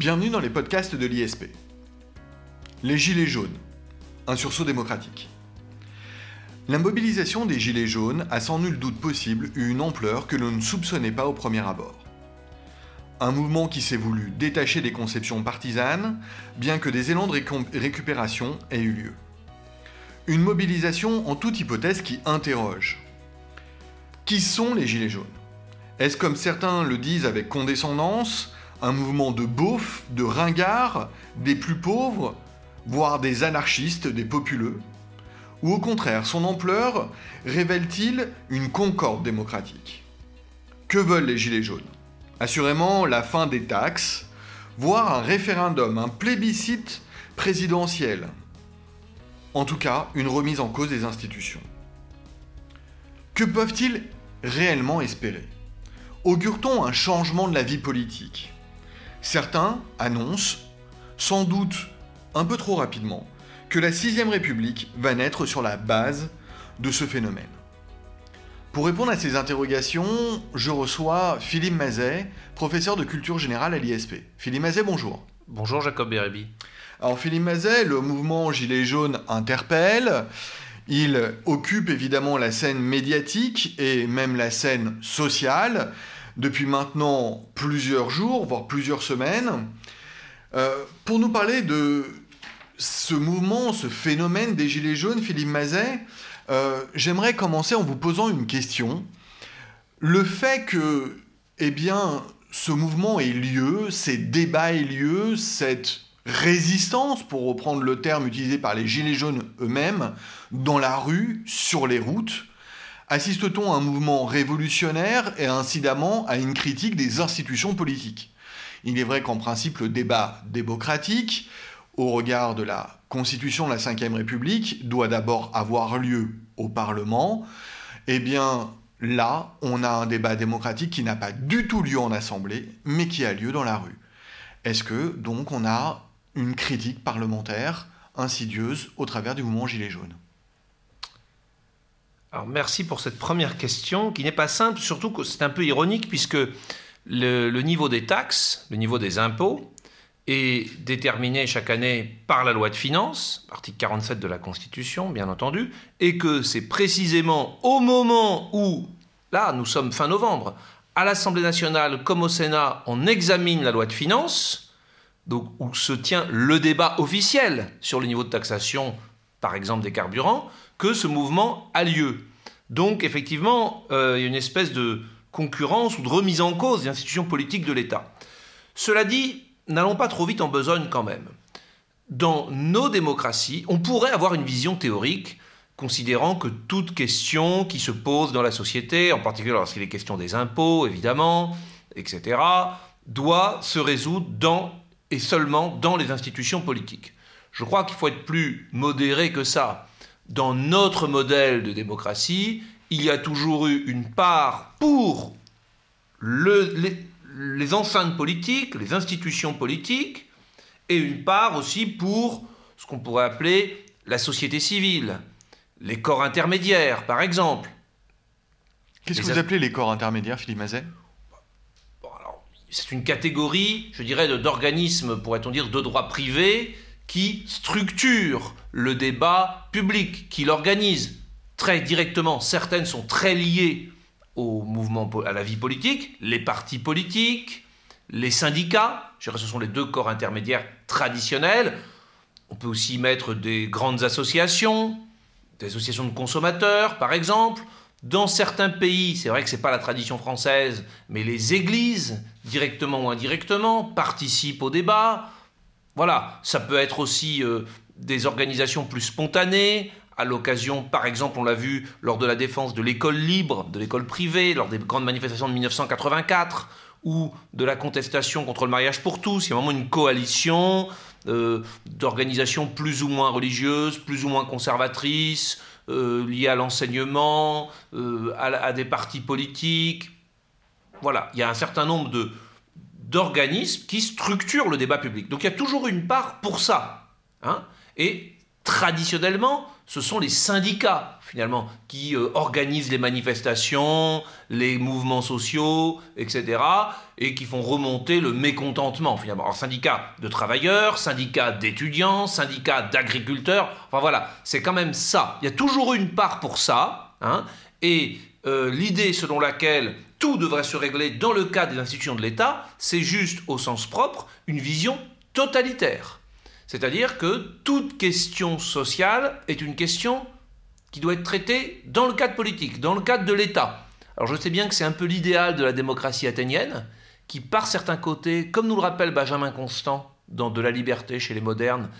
Bienvenue dans les podcasts de l'ISP. Les Gilets jaunes, un sursaut démocratique. La mobilisation des Gilets jaunes a sans nul doute possible eu une ampleur que l'on ne soupçonnait pas au premier abord. Un mouvement qui s'est voulu détacher des conceptions partisanes, bien que des élans de récupération aient eu lieu. Une mobilisation en toute hypothèse qui interroge. Qui sont les Gilets jaunes? Est-ce comme certains le disent avec condescendance, un mouvement de beaufs, de ringards, des plus pauvres, voire des anarchistes, des populeux. Ou au contraire, son ampleur révèle-t-il une concorde démocratique? Que veulent les Gilets jaunes? Assurément la fin des taxes, voire un référendum, un plébiscite présidentiel. En tout cas, une remise en cause des institutions. Que peuvent-ils réellement espérer? Augure-t-on un changement de la vie politique? Certains annoncent, sans doute un peu trop rapidement, que la Sixième République va naître sur la base de ce phénomène. Pour répondre à ces interrogations, je reçois Philippe Mazet, professeur de culture générale à l'ISP. Philippe Mazet, bonjour. Bonjour Jacob Bérébi. Alors Philippe Mazet, le mouvement Gilets jaunes interpelle. Il occupe évidemment la scène médiatique et même la scène sociale depuis maintenant plusieurs jours, voire plusieurs semaines, euh, pour nous parler de ce mouvement, ce phénomène des Gilets jaunes, Philippe Mazet, euh, j'aimerais commencer en vous posant une question. Le fait que, eh bien, ce mouvement ait lieu, ces débats aient lieu, cette résistance, pour reprendre le terme utilisé par les Gilets jaunes eux-mêmes, dans la rue, sur les routes, Assiste-t-on à un mouvement révolutionnaire et incidemment à une critique des institutions politiques? Il est vrai qu'en principe, le débat démocratique, au regard de la constitution de la Ve République, doit d'abord avoir lieu au Parlement. Eh bien, là, on a un débat démocratique qui n'a pas du tout lieu en Assemblée, mais qui a lieu dans la rue. Est-ce que, donc, on a une critique parlementaire insidieuse au travers du mouvement Gilets jaunes? Merci pour cette première question qui n'est pas simple, surtout que c'est un peu ironique puisque le, niveau des taxes, le niveau des impôts est déterminé chaque année par la loi de finances, article 47 de la Constitution bien entendu, et que c'est précisément au moment où, là nous sommes fin novembre, à l'Assemblée nationale comme au Sénat, on examine la loi de finances, donc où se tient le débat officiel sur le niveau de taxation, par exemple des carburants, que ce mouvement a lieu. Donc effectivement, euh, il y a une espèce de concurrence ou de remise en cause des institutions politiques de l'État. Cela dit, n'allons pas trop vite en besogne quand même. Dans nos démocraties, on pourrait avoir une vision théorique considérant que toute question qui se pose dans la société, en particulier lorsqu'il est question des impôts, évidemment, etc., doit se résoudre dans et seulement dans les institutions politiques. Je crois qu'il faut être plus modéré que ça dans notre modèle de démocratie, il y a toujours eu une part pour les, enceintes politiques, les institutions politiques, et une part aussi pour ce qu'on pourrait appeler la société civile, les corps intermédiaires, par exemple. Qu'est-ce que vous appelez les corps intermédiaires, Philippe Mazet C'est une catégorie, je dirais, d'organismes, pourrait-on dire, de droit privé, qui structure le débat public, qui l'organise très directement. Certaines sont très liées au mouvement, à la vie politique, les partis politiques, les syndicats, je dirais ce sont les deux corps intermédiaires traditionnels. On peut aussi mettre des grandes associations, des associations de consommateurs par exemple. Dans certains pays, c'est vrai que ce n'est pas la tradition française, mais les églises, directement ou indirectement, participent au débat. Voilà, ça peut être aussi euh, des organisations plus spontanées, à l'occasion, par exemple, on l'a vu lors de la défense de l'école libre, de l'école privée, lors des grandes manifestations de 1984, ou de la contestation contre le mariage pour tous. Il y a vraiment une coalition euh, d'organisations plus ou moins religieuses, plus ou moins conservatrices, euh, liées à l'enseignement, à, à, des partis politiques. Voilà, il y a un certain nombre de, d'organismes qui structurent le débat public. Donc il y a toujours une part pour ça. Hein et traditionnellement, ce sont les syndicats, finalement, qui euh, organisent les manifestations, les mouvements sociaux, etc., et qui font remonter le mécontentement, finalement. Alors, syndicats de travailleurs, syndicats d'étudiants, syndicats d'agriculteurs, enfin voilà, c'est quand même ça. Il y a toujours une part pour ça, hein, et euh, l'idée selon laquelle tout devrait se régler dans le cadre des institutions de l'État, c'est juste, au sens propre, une vision totalitaire. C'est-à-dire que toute question sociale est une question qui doit être traitée dans le cadre politique, dans le cadre de l'État. Alors je sais bien que c'est un peu l'idéal de la démocratie athénienne, qui par certains côtés, comme nous le rappelle Benjamin Constant dans De la liberté chez les modernes,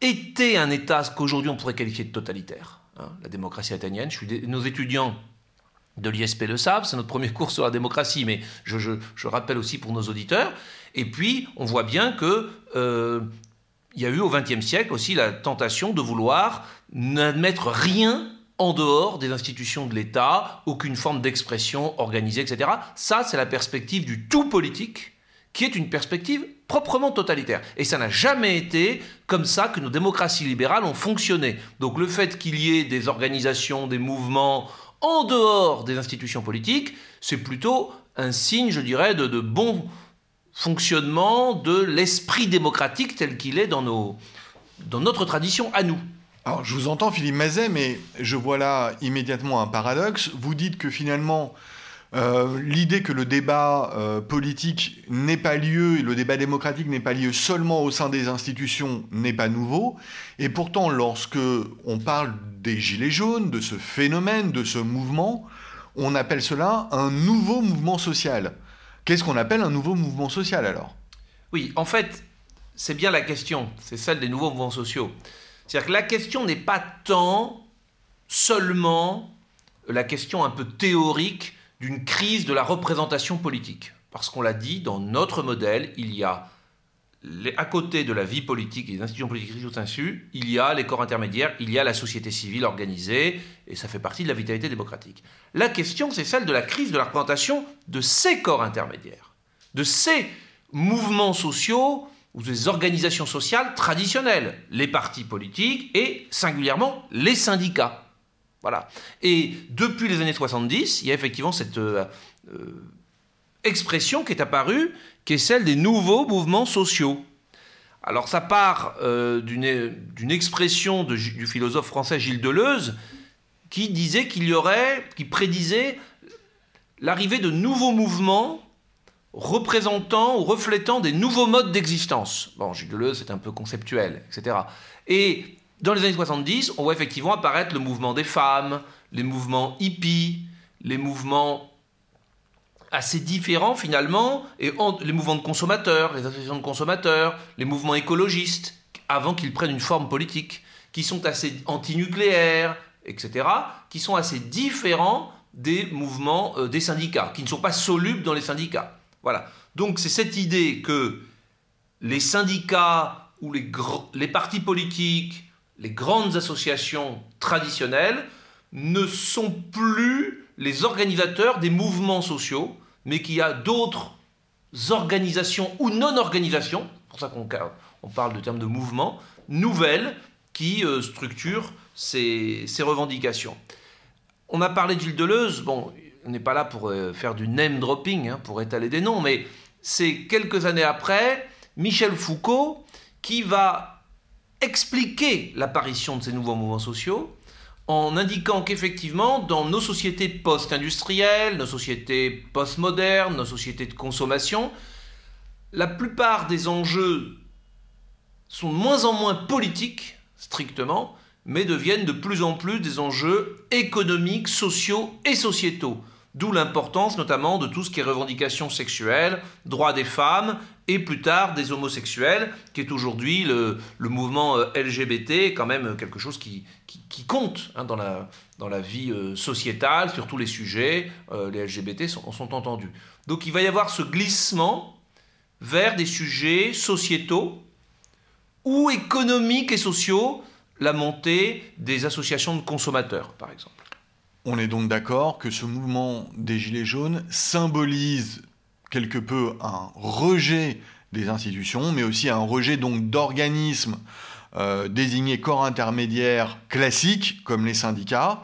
était un État qu'aujourd'hui on pourrait qualifier de totalitaire. Hein, la démocratie athénienne, nos étudiants de l'ISP le savent, c'est notre premier cours sur la démocratie, mais je, rappelle aussi pour nos auditeurs. Et puis, on voit bien que euh, il y a eu au XXe siècle aussi la tentation de vouloir n'admettre rien en dehors des institutions de l'État, aucune forme d'expression organisée, etc. Ça, c'est la perspective du tout politique, qui est une perspective proprement totalitaire. Et ça n'a jamais été comme ça que nos démocraties libérales ont fonctionné. Donc le fait qu'il y ait des organisations, des mouvements en dehors des institutions politiques, c'est plutôt un signe, je dirais, de, bon fonctionnement de l'esprit démocratique tel qu'il est dans, nos, dans notre tradition à nous. Alors, je vous entends, Philippe Mazet, mais je vois là immédiatement un paradoxe. Vous dites que finalement, euh, l'idée que le débat euh, politique n'ait pas lieu et le débat démocratique n'est pas lieu seulement au sein des institutions n'est pas nouveau. Et pourtant, lorsque on parle des gilets jaunes, de ce phénomène, de ce mouvement, on appelle cela un nouveau mouvement social. Qu'est-ce qu'on appelle un nouveau mouvement social alors? Oui, en fait, c'est bien la question, c'est celle des nouveaux mouvements sociaux. C'est-à-dire que la question n'est pas tant seulement la question un peu théorique d'une crise de la représentation politique. Parce qu'on l'a dit, dans notre modèle, il y a, à côté de la vie politique et des institutions politiques riches insu, il y a les corps intermédiaires, il y a la société civile organisée, et ça fait partie de la vitalité démocratique. La question, c'est celle de la crise de la représentation de ces corps intermédiaires, de ces mouvements sociaux ou des organisations sociales traditionnelles, les partis politiques et singulièrement les syndicats. Voilà. Et depuis les années 70, il y a effectivement cette euh, euh, expression qui est apparue, qui est celle des nouveaux mouvements sociaux. Alors ça part euh, d'une expression du philosophe français Gilles Deleuze, qui disait qu'il y aurait, qui prédisait l'arrivée de nouveaux mouvements représentant ou reflétant des nouveaux modes d'existence. Bon, Gilles Deleuze, c'est un peu conceptuel, etc. Et dans les années 70, on voit effectivement apparaître le mouvement des femmes, les mouvements hippies, les mouvements assez différents finalement, et les mouvements de consommateurs, les associations de consommateurs, les mouvements écologistes, avant qu'ils prennent une forme politique, qui sont assez antinucléaires, etc., qui sont assez différents des mouvements euh, des syndicats, qui ne sont pas solubles dans les syndicats. Voilà. Donc c'est cette idée que les syndicats ou les, les partis politiques, les grandes associations traditionnelles ne sont plus les organisateurs des mouvements sociaux, mais qu'il y a d'autres organisations ou non-organisations, pour ça qu'on on parle de termes de mouvement, nouvelles qui euh, structurent ces, revendications. On a parlé de Gilles Deleuze, bon, on n'est pas là pour euh, faire du name dropping, hein, pour étaler des noms, mais c'est quelques années après, Michel Foucault qui va expliquer l'apparition de ces nouveaux mouvements sociaux en indiquant qu'effectivement, dans nos sociétés post-industrielles, nos sociétés post-modernes, nos sociétés de consommation, la plupart des enjeux sont de moins en moins politiques, strictement, mais deviennent de plus en plus des enjeux économiques, sociaux et sociétaux. D'où l'importance notamment de tout ce qui est revendications sexuelles, droits des femmes et plus tard des homosexuels, qui est aujourd'hui le, mouvement euh, LGBT, quand même quelque chose qui, qui, compte hein, dans, la, dans la vie euh, sociétale, sur tous les sujets. Euh, les LGBT sont, sont entendus. Donc il va y avoir ce glissement vers des sujets sociétaux ou économiques et sociaux la montée des associations de consommateurs, par exemple. On est donc d'accord que ce mouvement des Gilets jaunes symbolise quelque peu un rejet des institutions, mais aussi un rejet donc d'organismes euh, désigner corps intermédiaire classique comme les syndicats,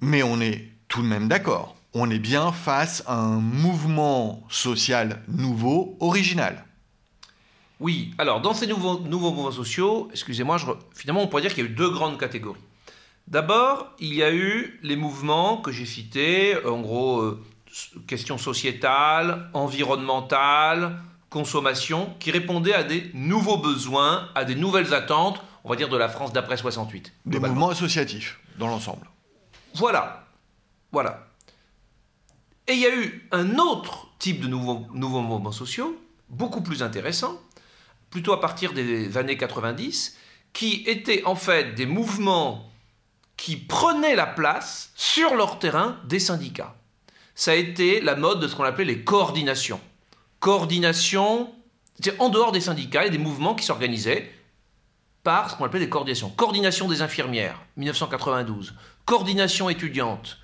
mais on est tout de même d'accord. On est bien face à un mouvement social nouveau, original. Oui, alors dans ces nouveaux, mouvements sociaux, excusez-moi, finalement on pourrait dire qu'il y a eu deux grandes catégories. D'abord, il y a eu les mouvements que j'ai cités, en gros, euh, questions sociétales, environnementales, consommation, qui répondaient à des nouveaux besoins, à des nouvelles attentes, on va dire de la France d'après 68. Des mouvements associatifs, dans l'ensemble. Voilà. Voilà. Et il y a eu un autre type de nouveaux, nouveaux mouvements sociaux, beaucoup plus intéressant, plutôt à partir des années 90, qui étaient en fait des mouvements qui prenaient la place sur leur terrain des syndicats. Ça a été la mode de ce qu'on appelait les coordinations. Coordination, en dehors des syndicats, a des mouvements qui s'organisaient par ce qu'on appelait des coordinations. Coordination des infirmières, 1992. Coordination étudiante.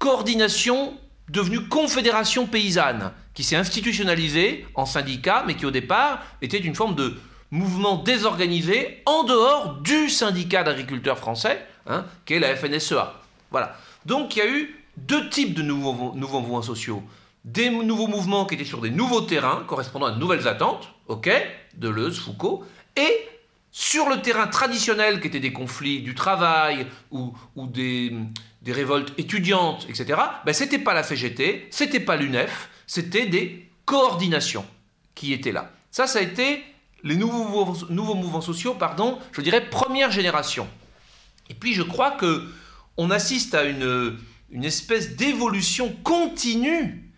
Coordination devenue confédération paysanne, qui s'est institutionnalisée en syndicat, mais qui au départ était une forme de mouvement désorganisé en dehors du syndicat d'agriculteurs français, hein, qui est la FNSEA. Voilà. Donc il y a eu deux types de nouveaux, nouveaux mouvements sociaux. Des nouveaux mouvements qui étaient sur des nouveaux terrains, correspondant à de nouvelles attentes, ok, Deleuze, Foucault, et sur le terrain traditionnel qui était des conflits du travail ou, des, révoltes étudiantes, etc., ben, c'était pas la CGT, c'était pas l'UNEF, c'était des coordinations qui étaient là. Ça, ça a été les nouveaux, nouveaux mouvements sociaux, pardon, je dirais première génération. Et puis je crois que on assiste à une, une espèce d'évolution continue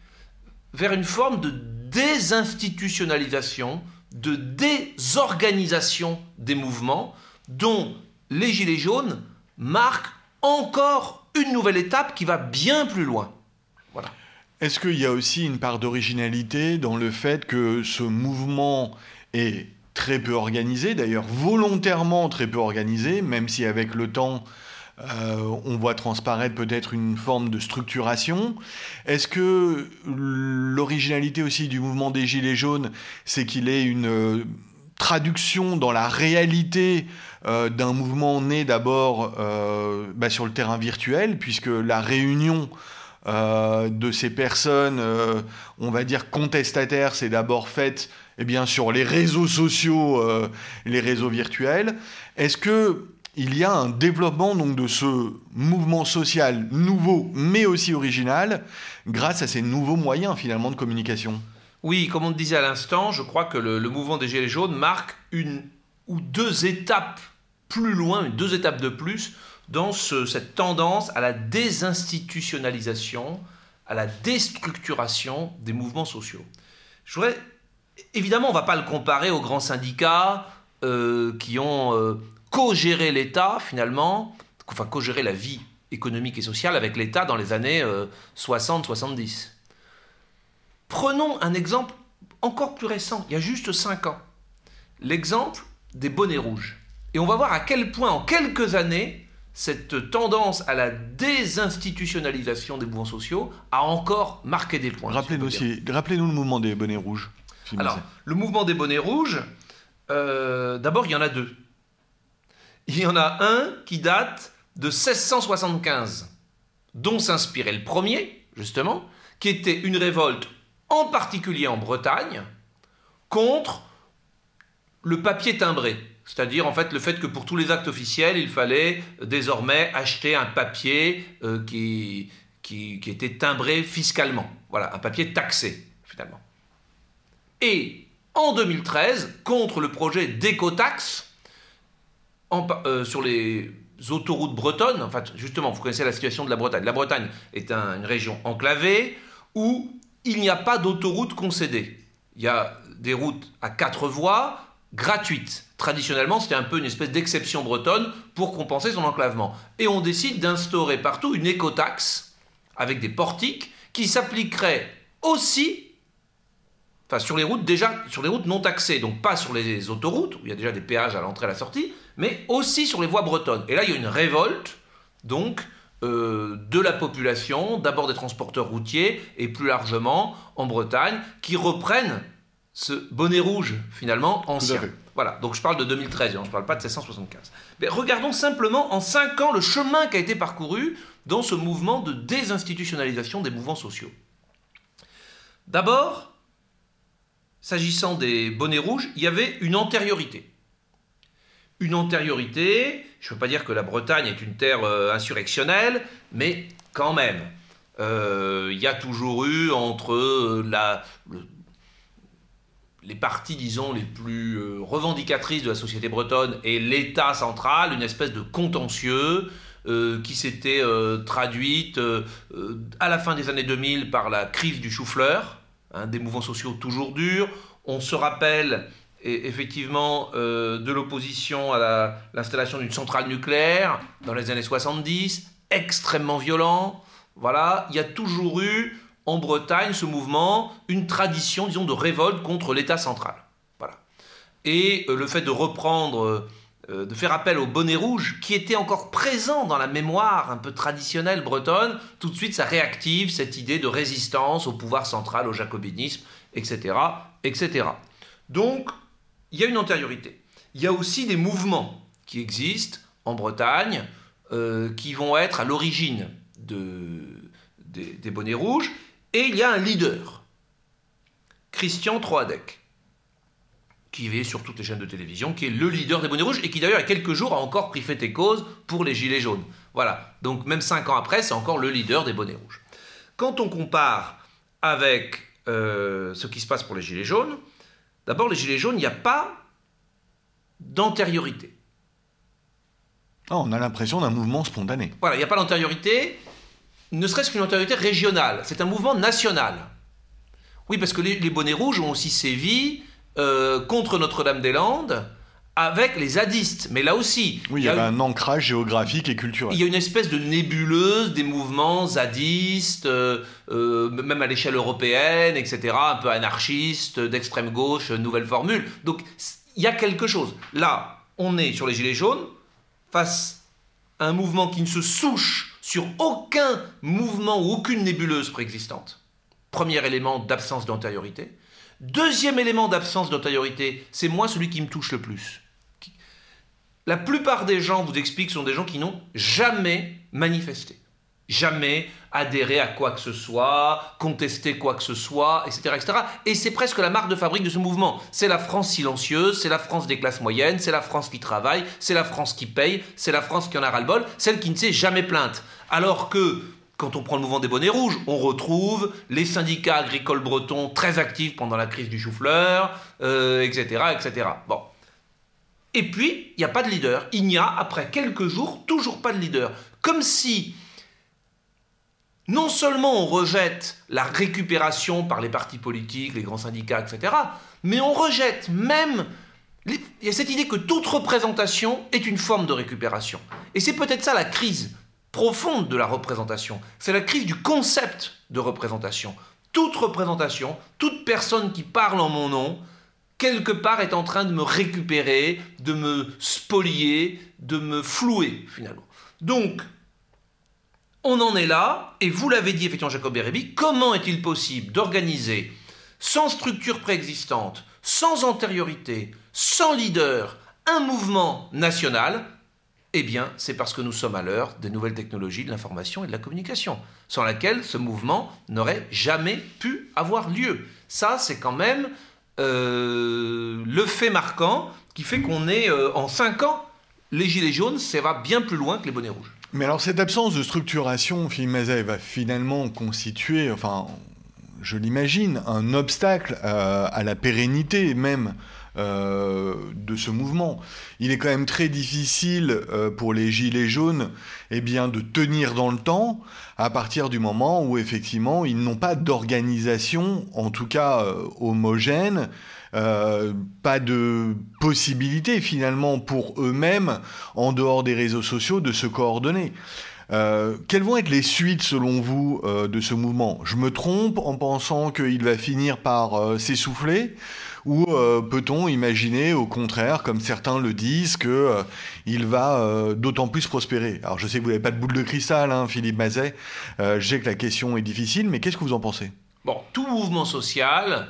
vers une forme de désinstitutionnalisation, de désorganisation des mouvements, dont les Gilets jaunes marquent encore une nouvelle étape qui va bien plus loin. Est-ce qu'il y a aussi une part d'originalité dans le fait que ce mouvement est très peu organisé, d'ailleurs volontairement très peu organisé, même si avec le temps euh, on voit transparaître peut-être une forme de structuration. Est-ce que l'originalité aussi du mouvement des Gilets jaunes, c'est qu'il est une euh, traduction dans la réalité euh, d'un mouvement né d'abord bah, sur le terrain virtuel, puisque la réunion de ces personnes, on va dire contestataires, c'est d'abord faite eh bien, sur les réseaux sociaux, les réseaux virtuels. Est-ce que il y a un développement donc de ce mouvement social nouveau mais aussi original grâce à ces nouveaux moyens finalement de communication. Oui, comme on le disait à l'instant, je crois que le, mouvement des Gilets jaunes marque une ou deux étapes plus loin, deux étapes de plus dans cette tendance à la désinstitutionnalisation, à la déstructuration des mouvements sociaux. Je évidemment, on ne va pas le comparer aux grands syndicats euh, qui ont euh, co-gérer l'État, finalement, enfin co-gérer la vie économique et sociale avec l'État dans les années 60-70. Euh, Prenons un exemple encore plus récent, il y a juste 5 ans. L'exemple des bonnets rouges. Et on va voir à quel point, en quelques années, cette tendance à la désinstitutionnalisation des mouvements sociaux a encore marqué des points. Rappelez-nous rappelez le mouvement des bonnets rouges. Alors, le mouvement des bonnets rouges, euh, d'abord, il y en a deux il y en a un qui date de 1675, dont s'inspirait le premier, justement, qui était une révolte en particulier en Bretagne contre le papier timbré. C'est-à-dire en fait le fait que pour tous les actes officiels, il fallait désormais acheter un papier euh, qui, était timbré fiscalement. Voilà, un papier taxé finalement. Et en 2013, contre le projet d'écotaxe, euh, sur les autoroutes bretonnes, en fait, justement, vous connaissez la situation de la Bretagne. La Bretagne est une région enclavée où il n'y a pas d'autoroute concédée. Il y a des routes à quatre voies gratuites. Traditionnellement, c'était un peu une espèce d'exception bretonne pour compenser son enclavement. Et on décide d'instaurer partout une écotaxe avec des portiques qui s'appliquerait aussi enfin sur les routes déjà sur les routes non taxées, donc pas sur les autoroutes où il y a déjà des péages à l'entrée et à la sortie, mais aussi sur les voies bretonnes. Et là, il y a une révolte, donc, euh, de la population, d'abord des transporteurs routiers, et plus largement en Bretagne, qui reprennent ce bonnet rouge, finalement, ancien. Voilà, donc je parle de 2013, hein, je ne parle pas de 1675. Mais regardons simplement en 5 ans le chemin qui a été parcouru dans ce mouvement de désinstitutionnalisation des mouvements sociaux. D'abord, s'agissant des bonnets rouges, il y avait une antériorité. Une antériorité, je ne veux pas dire que la Bretagne est une terre euh, insurrectionnelle, mais quand même, euh, il y a toujours eu entre euh, la, les parties, disons, les plus revendicatrices de la société bretonne et l'État central, une espèce de contentieux qui s'était traduite à la fin des années 2000 par la crise du chou-fleur, Hein, des mouvements sociaux toujours durs. On se rappelle effectivement euh, de l'opposition à l'installation d'une centrale nucléaire dans les années 70, extrêmement violent. Voilà, il y a toujours eu en Bretagne ce mouvement, une tradition, disons, de révolte contre l'État central. Voilà. Et euh, le fait de reprendre euh, de faire appel au bonnet rouge, qui était encore présent dans la mémoire un peu traditionnelle bretonne, tout de suite ça réactive cette idée de résistance au pouvoir central, au jacobinisme, etc. etc. Donc, il y a une antériorité. Il y a aussi des mouvements qui existent en Bretagne, euh, qui vont être à l'origine des, bonnets rouges, et il y a un leader, Christian Troadec qui est sur toutes les chaînes de télévision, qui est le leader des bonnets rouges et qui d'ailleurs il y a quelques jours a encore pris fait et cause pour les gilets jaunes. Voilà, donc même cinq ans après, c'est encore le leader des bonnets rouges. Quand on compare avec euh, ce qui se passe pour les gilets jaunes, d'abord les gilets jaunes, il n'y a pas d'antériorité. Ah, on a l'impression d'un mouvement spontané. Voilà, il n'y a pas d'antériorité, ne serait-ce qu'une antériorité régionale. C'est un mouvement national. Oui, parce que les, les bonnets rouges ont aussi sévi euh, contre Notre-Dame-des-Landes avec les zadistes. Mais là aussi. Oui, il y, avait un ancrage géographique et culturel. Il y a une espèce de nébuleuse des mouvements zadistes, euh, euh, même à l'échelle européenne, etc., un peu anarchistes, d'extrême gauche, nouvelle formule. Donc il y a quelque chose. Là, on est sur les Gilets jaunes, face à un mouvement qui ne se souche sur aucun mouvement ou aucune nébuleuse préexistante. Premier élément d'absence d'antériorité. Deuxième élément d'absence d'antériorité, c'est moi celui qui me touche le plus. La plupart des gens, vous expliquent, sont des gens qui n'ont jamais manifesté, jamais adhéré à quoi que ce soit, contesté quoi que ce soit, etc. etc. Et c'est presque la marque de fabrique de ce mouvement. C'est la France silencieuse, c'est la France des classes moyennes, c'est la France qui travaille, c'est la France qui paye, c'est la France qui en a ras-le-bol, celle qui ne s'est jamais plainte. Alors que quand on prend le mouvement des bonnets rouges, on retrouve les syndicats agricoles bretons très actifs pendant la crise du chou-fleur, etc., euh, etc. Bon. Et puis, il n'y a pas de leader. Il n'y a, après quelques jours, toujours pas de leader. Comme si, non seulement on rejette la récupération par les partis politiques, les grands syndicats, etc., mais on rejette même... Il y a cette idée que toute représentation est une forme de récupération. Et c'est peut-être ça la crise profonde de la représentation. C'est la crise du concept de représentation. Toute représentation, toute personne qui parle en mon nom, quelque part est en train de me récupérer, de me spolier, de me flouer finalement. Donc, on en est là, et vous l'avez dit effectivement Jacob Bérébi, comment est-il possible d'organiser sans structure préexistante, sans antériorité, sans leader, un mouvement national? Eh bien, c'est parce que nous sommes à l'heure des nouvelles technologies de l'information et de la communication, sans laquelle ce mouvement n'aurait jamais pu avoir lieu. Ça, c'est quand même euh, le fait marquant qui fait qu'on est euh, en 5 ans, les Gilets jaunes, ça va bien plus loin que les bonnets rouges. Mais alors cette absence de structuration, Philippe Mazet, va finalement constituer, enfin, je l'imagine, un obstacle euh, à la pérennité même euh, de ce mouvement. Il est quand même très difficile euh, pour les gilets jaunes eh bien, de tenir dans le temps à partir du moment où effectivement ils n'ont pas d'organisation, en tout cas euh, homogène, pas de possibilité finalement pour eux-mêmes, en dehors des réseaux sociaux, de se coordonner. quelles vont être les suites, selon vous, de ce mouvement? Je me trompe en pensant qu'il va finir par s'essouffler? Ou euh, peut-on imaginer, au contraire, comme certains le disent, qu'il euh, va euh, d'autant plus prospérer? Alors je sais que vous n'avez pas de boule de cristal, hein, Philippe Mazet. je sais que la question est difficile, mais qu'est-ce que vous en pensez? Bon, tout mouvement social,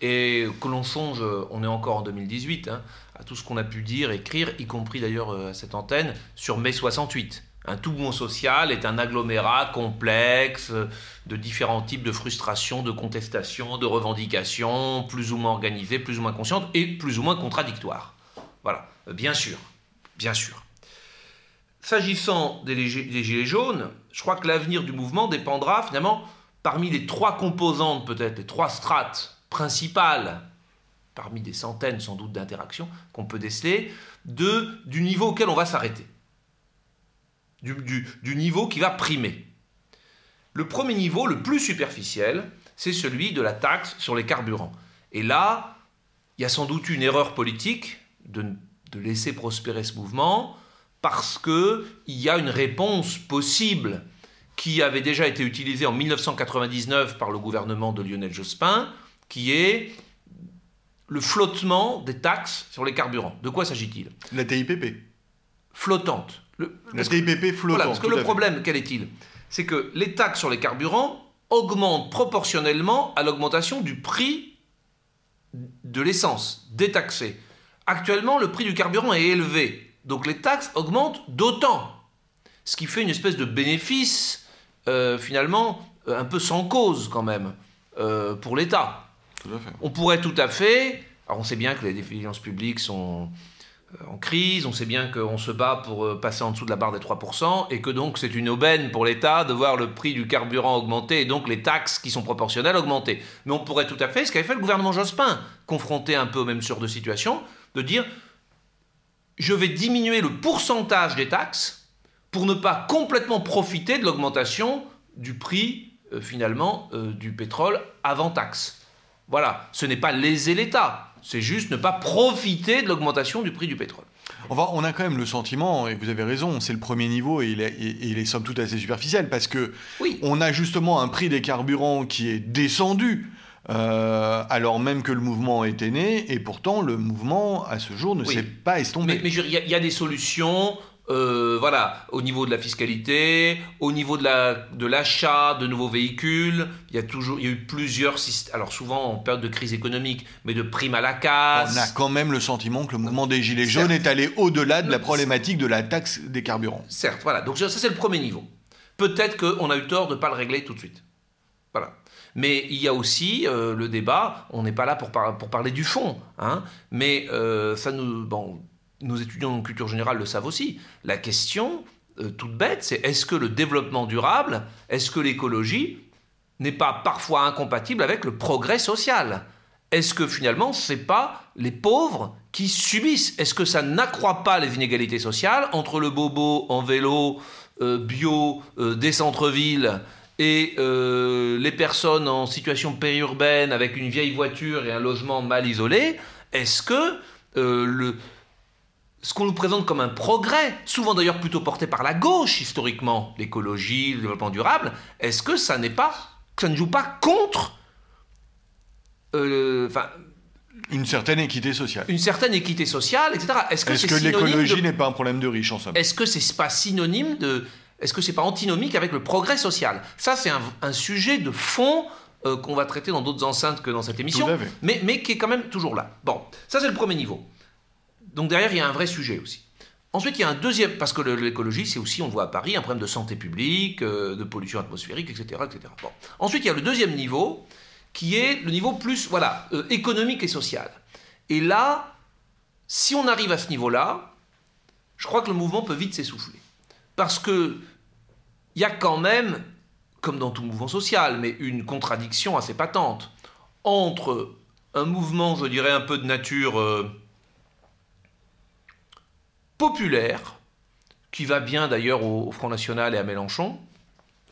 et que l'on songe, on est encore en 2018, hein, à tout ce qu'on a pu dire, écrire, y compris d'ailleurs à cette antenne, sur mai 68. Un tout bon social est un agglomérat complexe euh, de différents types de frustrations, de contestations, de revendications, plus ou moins organisées, plus ou moins conscientes et plus ou moins contradictoires. Voilà, euh, bien sûr, bien sûr. S'agissant des, Gilets jaunes, je crois que l'avenir du mouvement dépendra finalement parmi les trois composantes, peut-être les trois strates principales parmi des centaines sans doute d'interactions qu'on peut déceler, du niveau auquel on va s'arrêter, du, niveau qui va primer. Le premier niveau, le plus superficiel, c'est celui de la taxe sur les carburants. Et là, il y a sans doute une erreur politique de, de laisser prospérer ce mouvement parce qu'il y a une réponse possible qui avait déjà été utilisée en 1999 par le gouvernement de Lionel Jospin, qui est le flottement des taxes sur les carburants. De quoi s'agit-il? La TIPP. Flottante. la TIPP flottante. parce que le problème, quel est-il? C'est que les taxes sur les carburants augmentent proportionnellement à l'augmentation du prix de l'essence détaxée. Actuellement, le prix du carburant est élevé, donc les taxes augmentent d'autant, ce qui fait une espèce de bénéfice, euh, finalement, euh, un peu sans cause quand même, euh, pour l'État. On pourrait tout à fait. Alors on sait bien que les déficiences publiques sont en crise, on sait bien qu'on se bat pour euh, passer en dessous de la barre des 3%, et que donc c'est une aubaine pour l'État de voir le prix du carburant augmenter et donc les taxes qui sont proportionnelles augmenter. Mais on pourrait tout à fait, ce qu'avait fait le gouvernement Jospin, confronté un peu au même sur de situation, de dire je vais diminuer le pourcentage des taxes pour ne pas complètement profiter de l'augmentation du prix euh, finalement du pétrole avant taxe. Voilà, ce n'est pas léser l'État, c'est juste ne pas profiter de l'augmentation du prix du pétrole. on a quand même le sentiment, et vous avez raison, c'est le premier niveau et il est, il est somme toute assez superficiel, parce que on a justement un prix des carburants qui est descendu. Euh, alors même que le mouvement était né, et pourtant le mouvement à ce jour ne s'est pas estompé. Mais il y, a des solutions. Euh, voilà, au niveau de la fiscalité, au niveau de l'achat de, de nouveaux véhicules, il y a toujours, il y a eu plusieurs systèmes, alors souvent en période de crise économique, mais de primes à la casse. On a quand même le sentiment que le mouvement des Gilets jaunes est allé au-delà de la problématique de la taxe des carburants. Certes, voilà, donc ça c'est le premier niveau. Peut-être qu'on a eu tort de ne pas le régler tout de suite. Voilà. Mais il y a aussi euh, le débat, on n'est pas là pour, pour, parler du fond, hein, mais euh, ça nous... Bon, nos étudiants en culture générale le savent aussi. La question, euh, toute bête, c'est est-ce que le développement durable, est-ce que l'écologie n'est pas parfois incompatible avec le progrès social? Est-ce que finalement, ce n'est pas les pauvres qui subissent? Est-ce que ça n'accroît pas les inégalités sociales entre le bobo en vélo euh, bio euh, des centres-villes et les personnes en situation périurbaine avec une vieille voiture et un logement mal isolé? Est-ce que le, ce qu'on nous présente comme un progrès, souvent d'ailleurs plutôt porté par la gauche historiquement, l'écologie, le développement durable, est-ce que ça n'est pas, ça ne joue pas contre, euh, une certaine équité sociale. Une certaine équité sociale, etc. Est-ce que, l'écologie n'est pas un problème de riche en somme? Est-ce que c'est pas synonyme de, est-ce que c'est pas antinomique avec le progrès social? Ça, c'est un, sujet de fond euh, qu'on va traiter dans d'autres enceintes que dans cette émission, mais, mais qui est quand même toujours là. Bon, ça c'est le premier niveau. Donc derrière, il y a un vrai sujet aussi. Ensuite, il y a un deuxième, parce que l'écologie, c'est aussi, on voit à Paris, un problème de santé publique, euh, de pollution atmosphérique, etc. etc. Ensuite, il y a le deuxième niveau, qui est le niveau plus voilà, euh, économique et social. Et là, si on arrive à ce niveau-là, je crois que le mouvement peut vite s'essouffler. Parce que il y a quand même, comme dans tout mouvement social, mais une contradiction assez patente entre un mouvement, je dirais, un peu de nature... Euh, populaire, qui va bien d'ailleurs au, Front National et à Mélenchon,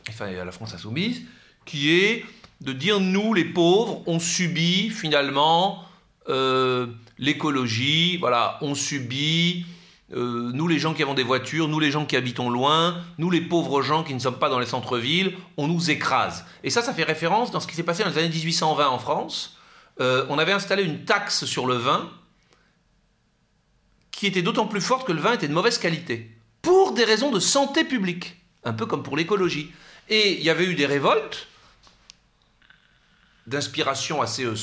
enfin à la France Insoumise, qui est de dire nous, les pauvres, on subit finalement euh, l'écologie, voilà, on subit, euh, nous les gens qui avons des voitures, nous les gens qui habitons loin, nous les pauvres gens qui ne sommes pas dans les centres-villes, on nous écrase. Et ça, ça fait référence dans ce qui s'est passé dans les années 1820 en France. Euh, on avait installé une taxe sur le vin, qui était d'autant plus forte que le vin était de mauvaise qualité, pour des raisons de santé publique, un peu comme pour l'écologie. Et il y avait eu des révoltes d'inspiration assez euh,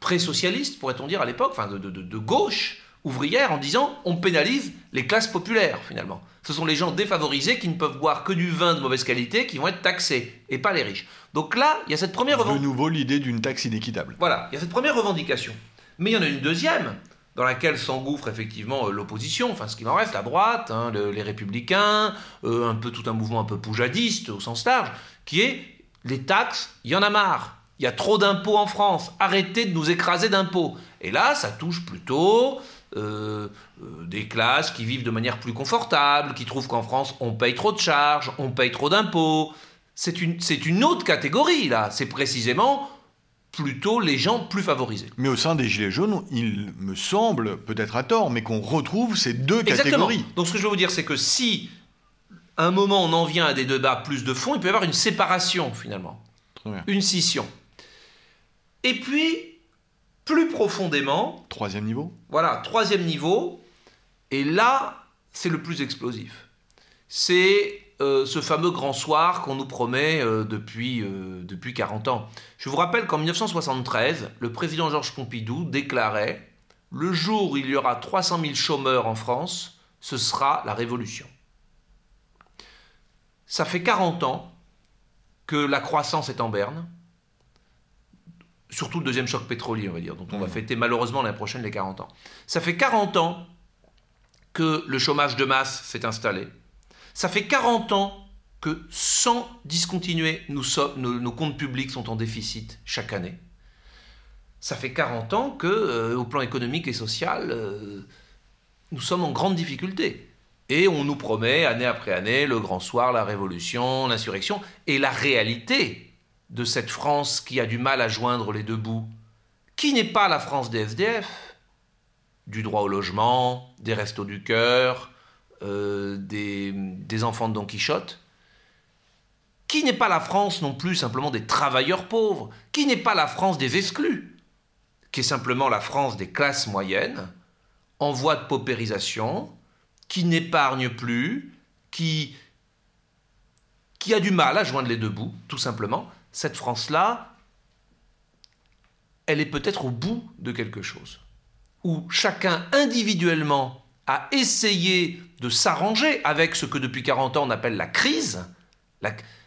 pré-socialiste, pourrait-on dire à l'époque, enfin de, gauche, ouvrière en disant on pénalise les classes populaires finalement. Ce sont les gens défavorisés qui ne peuvent boire que du vin de mauvaise qualité qui vont être taxés et pas les riches. Donc là, il y a cette première De nouveau l'idée d'une taxe inéquitable. Voilà, il y a cette première revendication. Mais il y en a une deuxième dans laquelle s'engouffre effectivement euh, l'opposition, enfin ce qu'il en reste, la droite, hein, les républicains, euh, un peu tout un mouvement un peu poujadiste au sens large, qui est les taxes, il y en a marre. Il y a trop d'impôts en France. Arrêtez de nous écraser d'impôts. Et là, ça touche plutôt euh, des classes qui vivent de manière plus confortable, qui trouvent qu'en France, on paye trop de charges, on paye trop d'impôts. C'est une, c'est une autre catégorie, là. C'est précisément plutôt les gens plus favorisés. Mais au sein des Gilets jaunes, il me semble, peut-être à tort, mais qu'on retrouve ces deux catégories. Donc ce que je veux vous dire, c'est que si à un moment on en vient à des débats plus de fond, il peut y avoir une séparation finalement, une scission. Et puis, plus profondément... Troisième niveau Voilà, troisième niveau, et là, c'est le plus explosif. C'est euh, ce fameux grand soir qu'on nous promet euh, depuis, euh, depuis 40 ans. Je vous rappelle qu'en 1973, le président Georges Pompidou déclarait Le jour où il y aura 300 000 chômeurs en France, ce sera la révolution. Ça fait 40 ans que la croissance est en berne, surtout le deuxième choc pétrolier, on va dire, dont on va mmh. fêter malheureusement l'année prochaine les 40 ans. Ça fait 40 ans que le chômage de masse s'est installé. Ça fait 40 ans que sans discontinuer, nos, comptes publics sont en déficit chaque année. Ça fait 40 ans que, euh, au plan économique et social, euh, nous sommes en grande difficulté. Et on nous promet année après année le grand soir, la révolution, l'insurrection. Et la réalité de cette France qui a du mal à joindre les deux bouts, qui n'est pas la France des SDF, du droit au logement, des restos du cœur, euh, des, enfants de Don Quichotte, qui n'est pas la France non plus simplement des travailleurs pauvres, qui n'est pas la France des exclus, qui est simplement la France des classes moyennes, en voie de paupérisation, qui n'épargne plus, qui, qui a du mal à joindre les deux bouts, tout simplement. Cette France-là, elle est peut-être au bout de quelque chose, où chacun individuellement a essayé de s'arranger avec ce que depuis 40 ans on appelle la crise,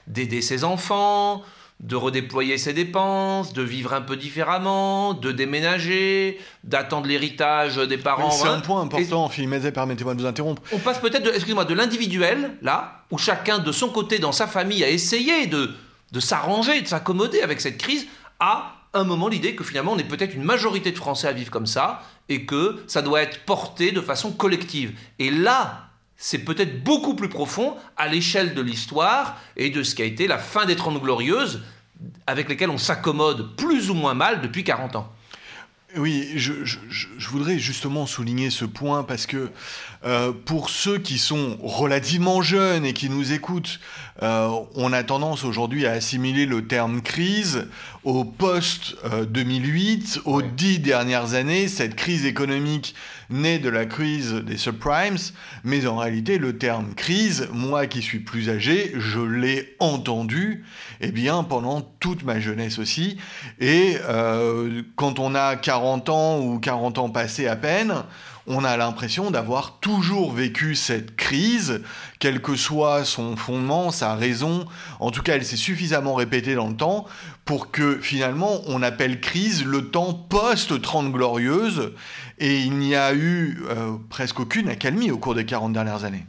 d'aider ses enfants, de redéployer ses dépenses, de vivre un peu différemment, de déménager, d'attendre l'héritage des parents. C'est un point important, Philippe permettez-moi de vous interrompre. On passe peut-être, excusez-moi, de l'individuel, là, où chacun de son côté, dans sa famille, a essayé de, de s'arranger, de s'accommoder avec cette crise, à un moment l'idée que finalement on est peut-être une majorité de Français à vivre comme ça, et que ça doit être porté de façon collective. Et là, c'est peut-être beaucoup plus profond à l'échelle de l'histoire et de ce qui a été la fin des Trente Glorieuses, avec lesquelles on s'accommode plus ou moins mal depuis 40 ans. Oui, je, voudrais justement souligner ce point parce que euh, pour ceux qui sont relativement jeunes et qui nous écoutent, euh, on a tendance aujourd'hui à assimiler le terme crise au post-2008, aux dix dernières années, cette crise économique née de la crise des subprimes, mais en réalité le terme crise, moi qui suis plus âgé, je l'ai entendu eh bien, pendant toute ma jeunesse aussi, et euh, quand on a 40 ans ou 40 ans passés à peine, on a l'impression d'avoir toujours vécu cette crise, quel que soit son fondement, sa raison. En tout cas, elle s'est suffisamment répétée dans le temps pour que finalement on appelle crise le temps post-30 glorieuse, et il n'y a eu euh, presque aucune accalmie au cours des 40 dernières années.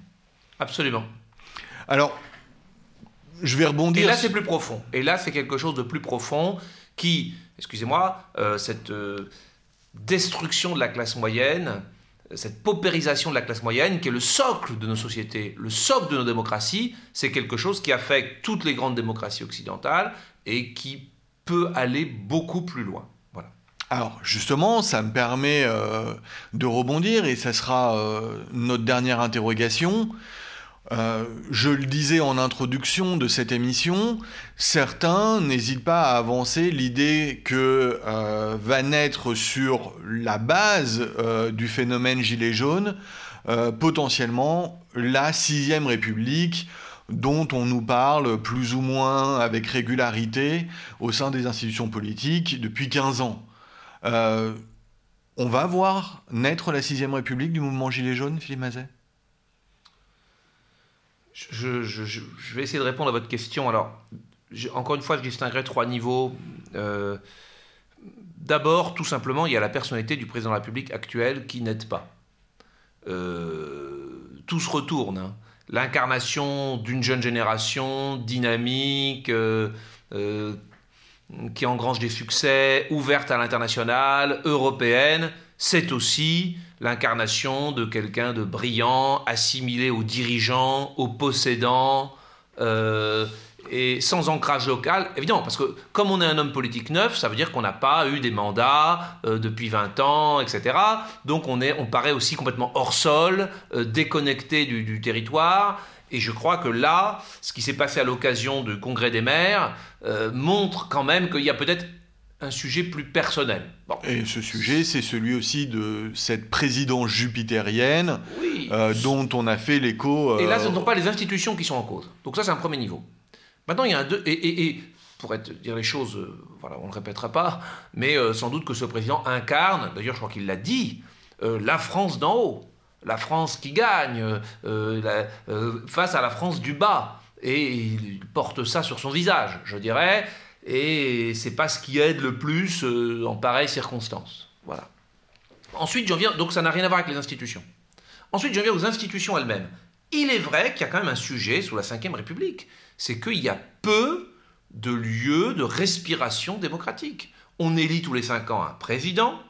Absolument. Alors, je vais rebondir. Et là, c'est plus profond. Et là, c'est quelque chose de plus profond qui, excusez-moi, euh, cette euh, destruction de la classe moyenne, cette paupérisation de la classe moyenne, qui est le socle de nos sociétés, le socle de nos démocraties, c'est quelque chose qui affecte toutes les grandes démocraties occidentales et qui peut aller beaucoup plus loin. Voilà. Alors justement, ça me permet euh, de rebondir et ça sera euh, notre dernière interrogation. Euh, je le disais en introduction de cette émission, certains n'hésitent pas à avancer l'idée que euh, va naître sur la base euh, du phénomène gilet jaune potentiellement la sixième république dont on nous parle plus ou moins avec régularité au sein des institutions politiques depuis 15 ans. On va voir naître la sixième République du mouvement Gilets jaunes, Philippe Mazet? Je, vais essayer de répondre à votre question. Alors, encore une fois, je distinguerai trois niveaux. Euh, d'abord, tout simplement, il y a la personnalité du président de la République actuel qui n'aide pas. Euh, tout se retourne. Hein. L'incarnation d'une jeune génération dynamique, euh, qui engrange des succès, ouverte à l'international, européenne, c'est aussi l'incarnation de quelqu'un de brillant, assimilé aux dirigeants, aux possédants, euh, et sans ancrage local, évidemment, parce que comme on est un homme politique neuf, ça veut dire qu'on n'a pas eu des mandats euh, depuis 20 ans, etc. Donc on, est, on paraît aussi complètement hors sol, euh, déconnecté du, territoire. Et je crois que là, ce qui s'est passé à l'occasion du Congrès des maires montre quand même qu'il y a peut-être un sujet plus personnel. Et ce sujet, c'est celui aussi de cette présidence jupitérienne euh, dont on a fait l'écho. Et là, ce ne sont pas les institutions qui sont en cause. Donc ça, c'est un premier niveau. Maintenant, il y a un deux. Et, pour être, dire les choses, euh, voilà, on ne le répétera pas, mais euh, sans doute que ce président incarne, d'ailleurs, je crois qu'il l'a dit, la France d'en haut, la France qui gagne, face à la France du bas. Et il porte ça sur son visage, je dirais et c'est pas ce qui aide le plus euh, en pareilles circonstances. Voilà. Ensuite, j'en viens, donc ça n'a rien à voir avec les institutions. Ensuite, j'en viens aux institutions elles-mêmes. Il est vrai qu'il y a quand même un sujet sous la Ve République, c'est qu'il y a peu de lieux de respiration démocratique. On élit tous les cinq ans un président,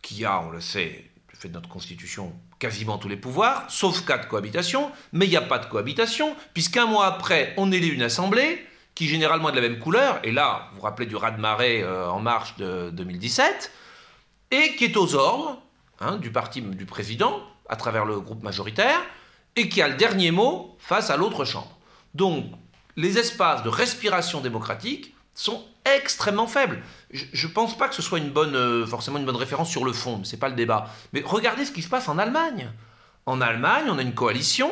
qui a, on le sait, du fait de notre constitution, quasiment tous les pouvoirs, sauf cas de cohabitation, mais il n'y a pas de cohabitation, puisqu'un mois après, on élit une assemblée, qui généralement est de la même couleur, et là, vous vous rappelez du raz-de-marée euh, en marche de 2017, et qui est aux ordres hein, du parti du président, à travers le groupe majoritaire, et qui a le dernier mot face à l'autre chambre. Donc, les espaces de respiration démocratique sont extrêmement faibles. Je ne pense pas que ce soit une bonne, euh, forcément une bonne référence sur le fond, ce n'est pas le débat. Mais regardez ce qui se passe en Allemagne. En Allemagne, on a une coalition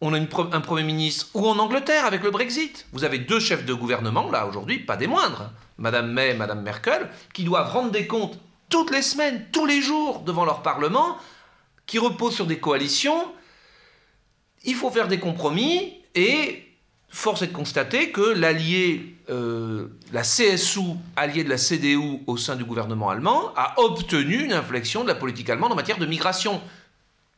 on a un Premier ministre, ou en Angleterre avec le Brexit. Vous avez deux chefs de gouvernement, là, aujourd'hui, pas des moindres, Madame May et Madame Merkel, qui doivent rendre des comptes toutes les semaines, tous les jours, devant leur Parlement, qui reposent sur des coalitions. Il faut faire des compromis, et force est de constater que l'allié, euh, la CSU, allié de la CDU au sein du gouvernement allemand, a obtenu une inflexion de la politique allemande en matière de migration.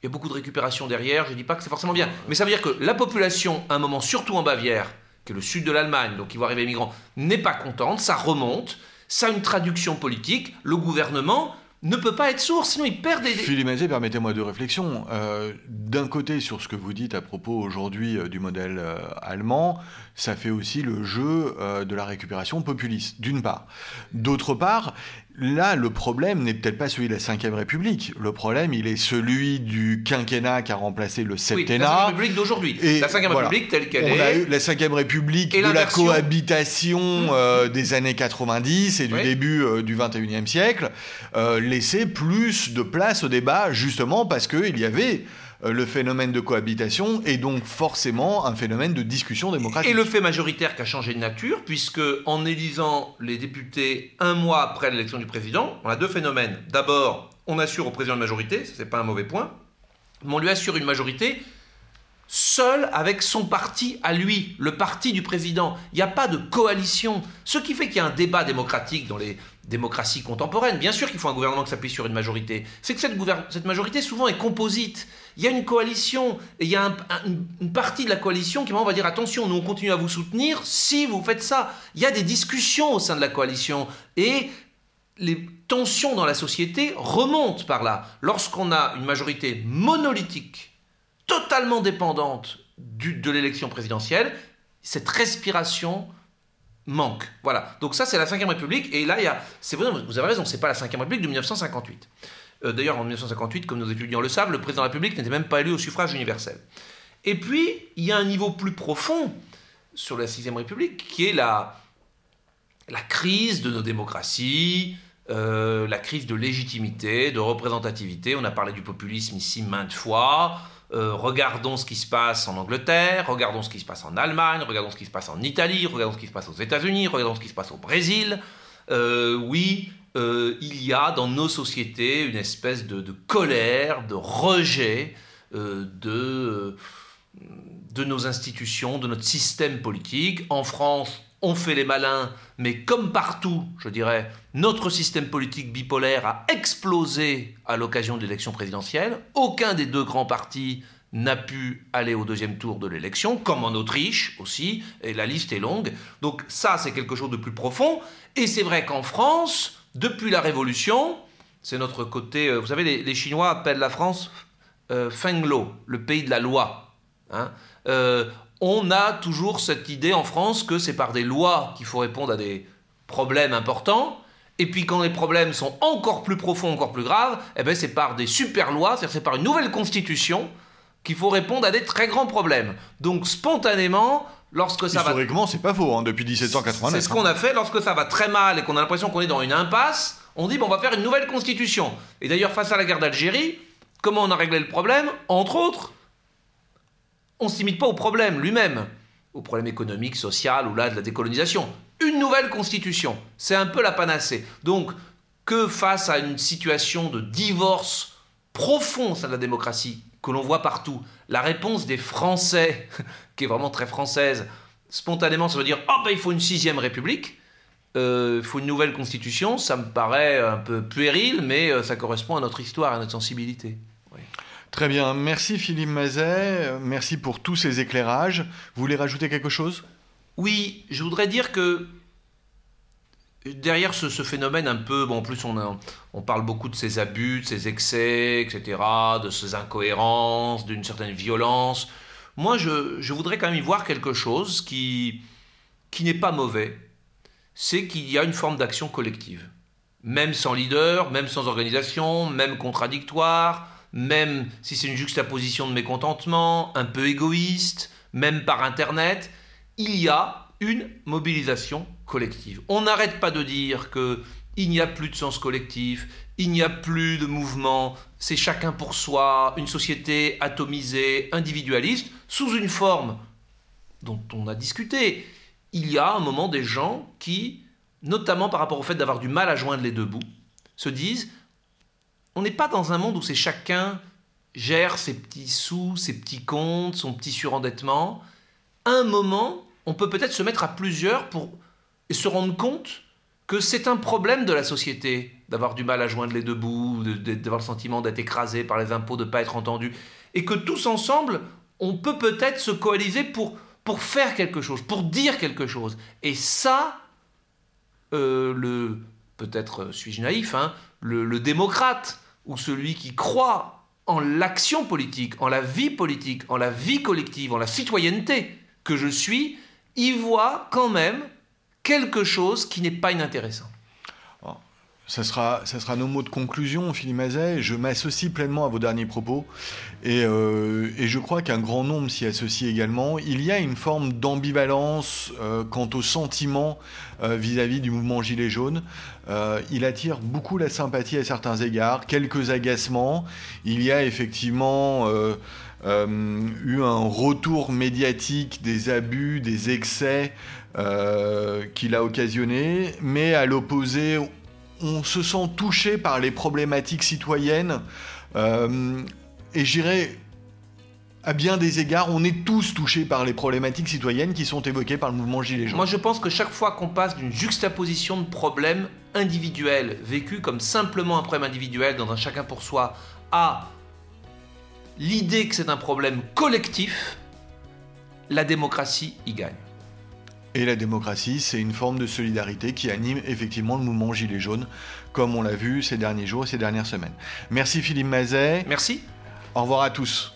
Il y a beaucoup de récupération derrière, je ne dis pas que c'est forcément bien. Mais ça veut dire que la population, à un moment, surtout en Bavière, qui est le sud de l'Allemagne, donc qui voit arriver les migrants, n'est pas contente, ça remonte, ça a une traduction politique, le gouvernement ne peut pas être sourd, sinon il perd des... Philippe Mazet, permettez-moi deux réflexions. Euh, d'un côté, sur ce que vous dites à propos aujourd'hui euh, du modèle euh, allemand, ça fait aussi le jeu de la récupération populiste, d'une part. D'autre part, Là, le problème n'est peut-être pas celui de la Ve République. Le problème, il est celui du quinquennat qui a remplacé le septennat. Oui, la République d'aujourd'hui. La Ve République telle qu'elle est. On a eu la Ve République de la cohabitation mmh. euh, des années 90 et du début euh, du 21e siècle, euh, laissait plus de place au débat, justement parce qu'il y avait euh, le phénomène de cohabitation et donc forcément un phénomène de discussion démocratique. Et le fait majoritaire qui a changé de nature, puisque en élisant les députés un mois après l'élection du président, on a deux phénomènes. D'abord, on assure au président une majorité, ce n'est pas un mauvais point, mais on lui assure une majorité seul avec son parti à lui, le parti du président. Il n'y a pas de coalition. Ce qui fait qu'il y a un débat démocratique dans les démocraties contemporaines. Bien sûr qu'il faut un gouvernement qui s'appuie sur une majorité. C'est que cette, cette majorité souvent est composite il y a une coalition, et il y a une partie de la coalition qui va dire attention, nous on continue à vous soutenir si vous faites ça. Il y a des discussions au sein de la coalition, et les tensions dans la société remontent par là. Lorsqu'on a une majorité monolithique, totalement dépendante de l'élection présidentielle, cette respiration manque. Voilà. Donc ça, c'est la Ve République. Et là, il y a... C'est vrai, vous avez raison, c'est pas la Ve République de 1958. Euh, d'ailleurs, en 1958, comme nos étudiants le savent, le président de la République n'était même pas élu au suffrage universel. Et puis, il y a un niveau plus profond sur la Sixième République, qui est la, la crise de nos démocraties, euh, la crise de légitimité, de représentativité. On a parlé du populisme ici maintes fois. Euh, regardons ce qui se passe en Angleterre, regardons ce qui se passe en Allemagne, regardons ce qui se passe en Italie, regardons ce qui se passe aux États-Unis, regardons ce qui se passe au Brésil. oui, euh, il y a dans nos sociétés une espèce de, colère, de rejet euh, de, de nos institutions, de notre système politique. En France, on fait les malins, mais comme partout, je dirais, notre système politique bipolaire a explosé à l'occasion de l'élection présidentielle. Aucun des deux grands partis n'a pu aller au deuxième tour de l'élection, comme en Autriche aussi, et la liste est longue. Donc ça, c'est quelque chose de plus profond. Et c'est vrai qu'en France, depuis la Révolution, c'est notre côté... Euh, vous savez, les, Chinois appellent la France euh, Fenglo, le pays de la loi. Hein. Euh, on a toujours cette idée en France que c'est par des lois qu'il faut répondre à des problèmes importants. Et puis quand les problèmes sont encore plus profonds, encore plus graves, eh ben c'est par des super lois, c'est-à-dire c'est par une nouvelle constitution qu'il faut répondre à des très grands problèmes. Donc spontanément, lorsque ça Historiquement, c'est pas faux, hein, depuis 1789. C'est ce qu'on a fait lorsque ça va très mal et qu'on a l'impression qu'on est dans une impasse. On dit, bon, on va faire une nouvelle constitution. Et d'ailleurs, face à la guerre d'Algérie, comment on a réglé le problème? Entre autres, on ne s'imite pas au problème lui-même, au problème économique, social ou là de la décolonisation. Une nouvelle constitution, c'est un peu la panacée. Donc, que face à une situation de divorce profond de la démocratie, que l'on voit partout, la réponse des Français, qui est vraiment très française, spontanément, ça veut dire oh ben il faut une sixième république, euh, il faut une nouvelle constitution, ça me paraît un peu puéril, mais euh, ça correspond à notre histoire, à notre sensibilité. Très bien, merci Philippe Mazet, merci pour tous ces éclairages. Vous voulez rajouter quelque chose? Oui, je voudrais dire que derrière ce, phénomène un peu, en plus on, on parle beaucoup de ces abus, de ces excès, etc., de ces incohérences, d'une certaine violence. Moi, je, je, voudrais quand même y voir quelque chose qui, qui n'est pas mauvais. C'est qu'il y a une forme d'action collective. Même sans leader, même sans organisation, même contradictoire, même si c'est une juxtaposition de mécontentement, un peu égoïste, même par Internet, il y a une mobilisation collective. On n'arrête pas de dire que il n'y a plus de sens collectif, il n'y a plus de mouvement, c'est chacun pour soi, une société atomisée, individualiste, sous une forme dont on a discuté. Il y a un moment des gens qui, notamment par rapport au fait d'avoir du mal à joindre les deux bouts, se disent on n'est pas dans un monde où c'est chacun gère ses petits sous, ses petits comptes, son petit surendettement. À un moment, on peut peut-être se mettre à plusieurs pour se rendre compte que c'est un problème de la société d'avoir du mal à joindre les deux bouts, d'avoir le sentiment d'être écrasé par les impôts, de ne pas être entendu. Et que tous ensemble, on peut peut-être se coaliser pour, pour faire quelque chose, pour dire quelque chose. Et ça, euh, le peut-être euh, suis-je naïf, hein, le démocrate ou celui qui croit en l'action politique, en la vie politique, en la vie collective, en la citoyenneté que je suis, y voit quand même quelque chose qui n'est pas inintéressant. Ça sera, ça sera nos mots de conclusion, Philippe Mazet. Je m'associe pleinement à vos derniers propos. Et, euh, et je crois qu'un grand nombre s'y associe également. Il y a une forme d'ambivalence euh, quant au sentiment euh, vis-à-vis du mouvement Gilet jaune. il attire beaucoup la sympathie à certains égards, quelques agacements. Il y a effectivement eu un retour médiatique des abus, des excès qu'il a occasionné. Mais à l'opposé, on se sent touché par les problématiques citoyennes. Euh, et j'irais, à bien des égards, on est tous touchés par les problématiques citoyennes qui sont évoquées par le mouvement Gilets jaunes. Moi, je pense que chaque fois qu'on passe d'une juxtaposition de problèmes individuels, vécus comme simplement un problème individuel dans un chacun pour soi, à l'idée que c'est un problème collectif, la démocratie y gagne. Et la démocratie, c'est une forme de solidarité qui anime effectivement le mouvement Gilets jaunes, comme on l'a vu ces derniers jours et ces dernières semaines. Merci Philippe Mazet. Merci. Au revoir à tous.